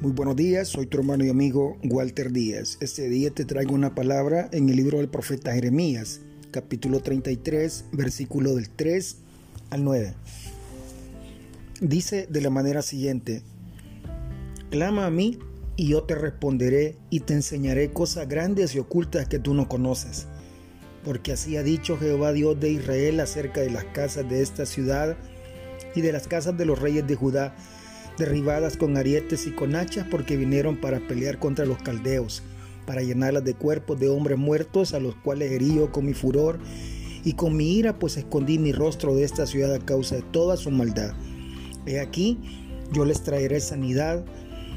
Muy buenos días, soy tu hermano y amigo Walter Díaz. Este día te traigo una palabra en el libro del profeta Jeremías, capítulo 33, versículo del 3 al 9. Dice de la manera siguiente, Clama a mí y yo te responderé y te enseñaré cosas grandes y ocultas que tú no conoces. Porque así ha dicho Jehová Dios de Israel acerca de las casas de esta ciudad y de las casas de los reyes de Judá derribadas con arietes y con hachas porque vinieron para pelear contra los caldeos, para llenarlas de cuerpos de hombres muertos a los cuales herío con mi furor y con mi ira pues escondí mi rostro de esta ciudad a causa de toda su maldad. He aquí, yo les traeré sanidad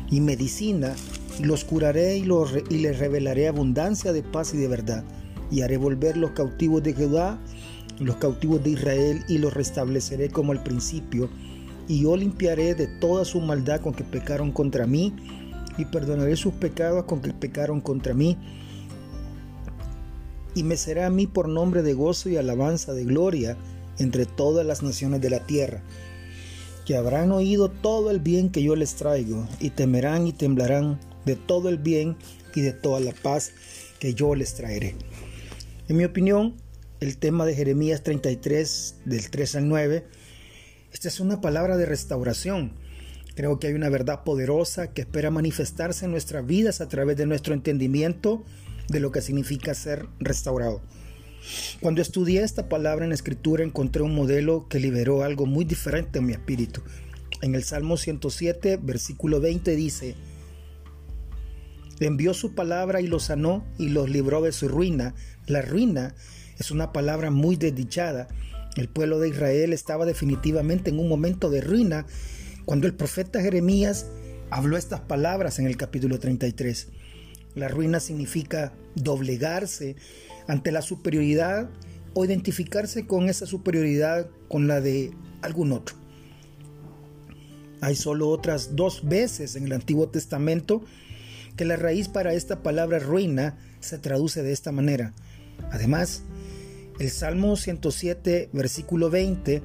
y medicina y los curaré y, los, y les revelaré abundancia de paz y de verdad y haré volver los cautivos de Judá, los cautivos de Israel y los restableceré como al principio y yo limpiaré de toda su maldad con que pecaron contra mí, y perdonaré sus pecados con que pecaron contra mí, y me será a mí por nombre de gozo y alabanza de gloria entre todas las naciones de la tierra, que habrán oído todo el bien que yo les traigo, y temerán y temblarán de todo el bien y de toda la paz que yo les traeré. En mi opinión, el tema de Jeremías 33, del 3 al 9, esta es una palabra de restauración. Creo que hay una verdad poderosa que espera manifestarse en nuestras vidas a través de nuestro entendimiento de lo que significa ser restaurado. Cuando estudié esta palabra en escritura encontré un modelo que liberó algo muy diferente en mi espíritu. En el Salmo 107, versículo 20 dice, envió su palabra y los sanó y los libró de su ruina. La ruina es una palabra muy desdichada el pueblo de Israel estaba definitivamente en un momento de ruina cuando el profeta Jeremías habló estas palabras en el capítulo 33. La ruina significa doblegarse ante la superioridad o identificarse con esa superioridad con la de algún otro. Hay solo otras dos veces en el Antiguo Testamento que la raíz para esta palabra ruina se traduce de esta manera. Además, el Salmo 107, versículo 20,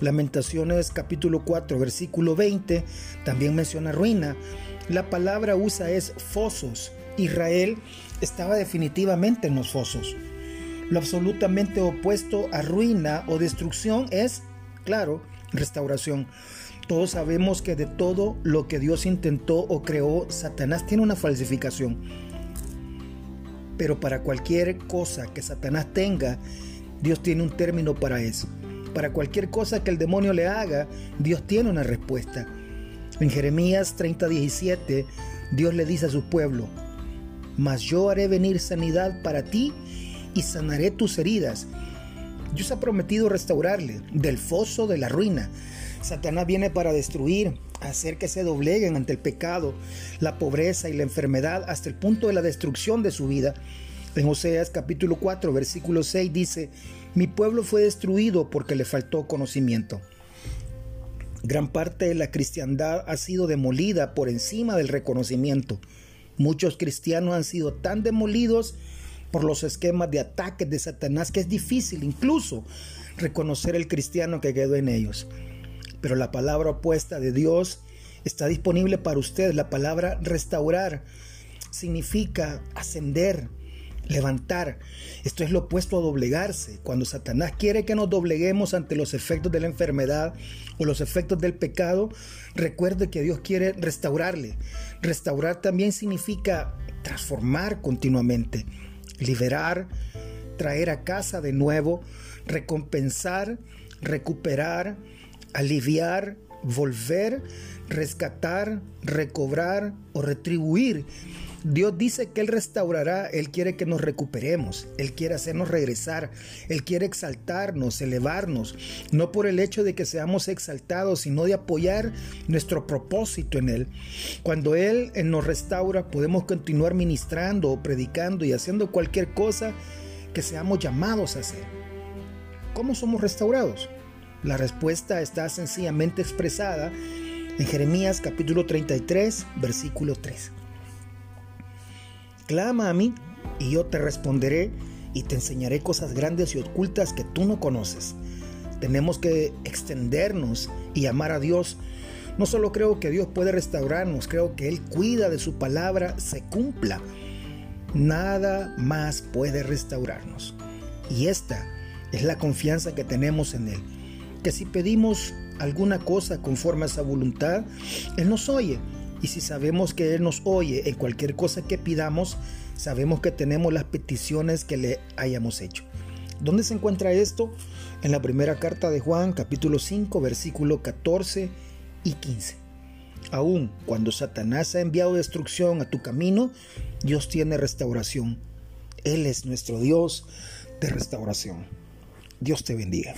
Lamentaciones capítulo 4, versículo 20, también menciona ruina. La palabra usa es fosos. Israel estaba definitivamente en los fosos. Lo absolutamente opuesto a ruina o destrucción es, claro, restauración. Todos sabemos que de todo lo que Dios intentó o creó, Satanás tiene una falsificación. Pero para cualquier cosa que Satanás tenga, Dios tiene un término para eso. Para cualquier cosa que el demonio le haga, Dios tiene una respuesta. En Jeremías 30:17, Dios le dice a su pueblo, mas yo haré venir sanidad para ti y sanaré tus heridas. Dios ha prometido restaurarle del foso de la ruina. Satanás viene para destruir, hacer que se dobleguen ante el pecado, la pobreza y la enfermedad hasta el punto de la destrucción de su vida. En Oseas capítulo 4, versículo 6 dice, mi pueblo fue destruido porque le faltó conocimiento. Gran parte de la cristiandad ha sido demolida por encima del reconocimiento. Muchos cristianos han sido tan demolidos por los esquemas de ataques de Satanás que es difícil incluso reconocer el cristiano que quedó en ellos. Pero la palabra opuesta de Dios está disponible para usted. La palabra restaurar significa ascender, levantar. Esto es lo opuesto a doblegarse. Cuando Satanás quiere que nos dobleguemos ante los efectos de la enfermedad o los efectos del pecado, recuerde que Dios quiere restaurarle. Restaurar también significa transformar continuamente, liberar, traer a casa de nuevo, recompensar, recuperar, aliviar, volver, rescatar, recobrar o retribuir Dios dice que Él restaurará, Él quiere que nos recuperemos, Él quiere hacernos regresar, Él quiere exaltarnos, elevarnos, no por el hecho de que seamos exaltados, sino de apoyar nuestro propósito en Él. Cuando Él nos restaura, podemos continuar ministrando o predicando y haciendo cualquier cosa que seamos llamados a hacer. ¿Cómo somos restaurados? La respuesta está sencillamente expresada en Jeremías capítulo 33, versículo 3. Clama a mí y yo te responderé y te enseñaré cosas grandes y ocultas que tú no conoces. Tenemos que extendernos y amar a Dios No solo creo que Dios puede restaurarnos, creo que Él cuida de su palabra se cumpla. Nada más puede restaurarnos. Y esta es la confianza que tenemos en Él. Que si pedimos alguna cosa conforme a esa voluntad, Él nos oye. Y si sabemos que Él nos oye en cualquier cosa que pidamos, sabemos que tenemos las peticiones que le hayamos hecho. ¿Dónde se encuentra esto? En la primera carta de Juan, capítulo 5, versículo 14 y 15. Aún cuando Satanás ha enviado destrucción a tu camino, Dios tiene restauración. Él es nuestro Dios de restauración. Dios te bendiga.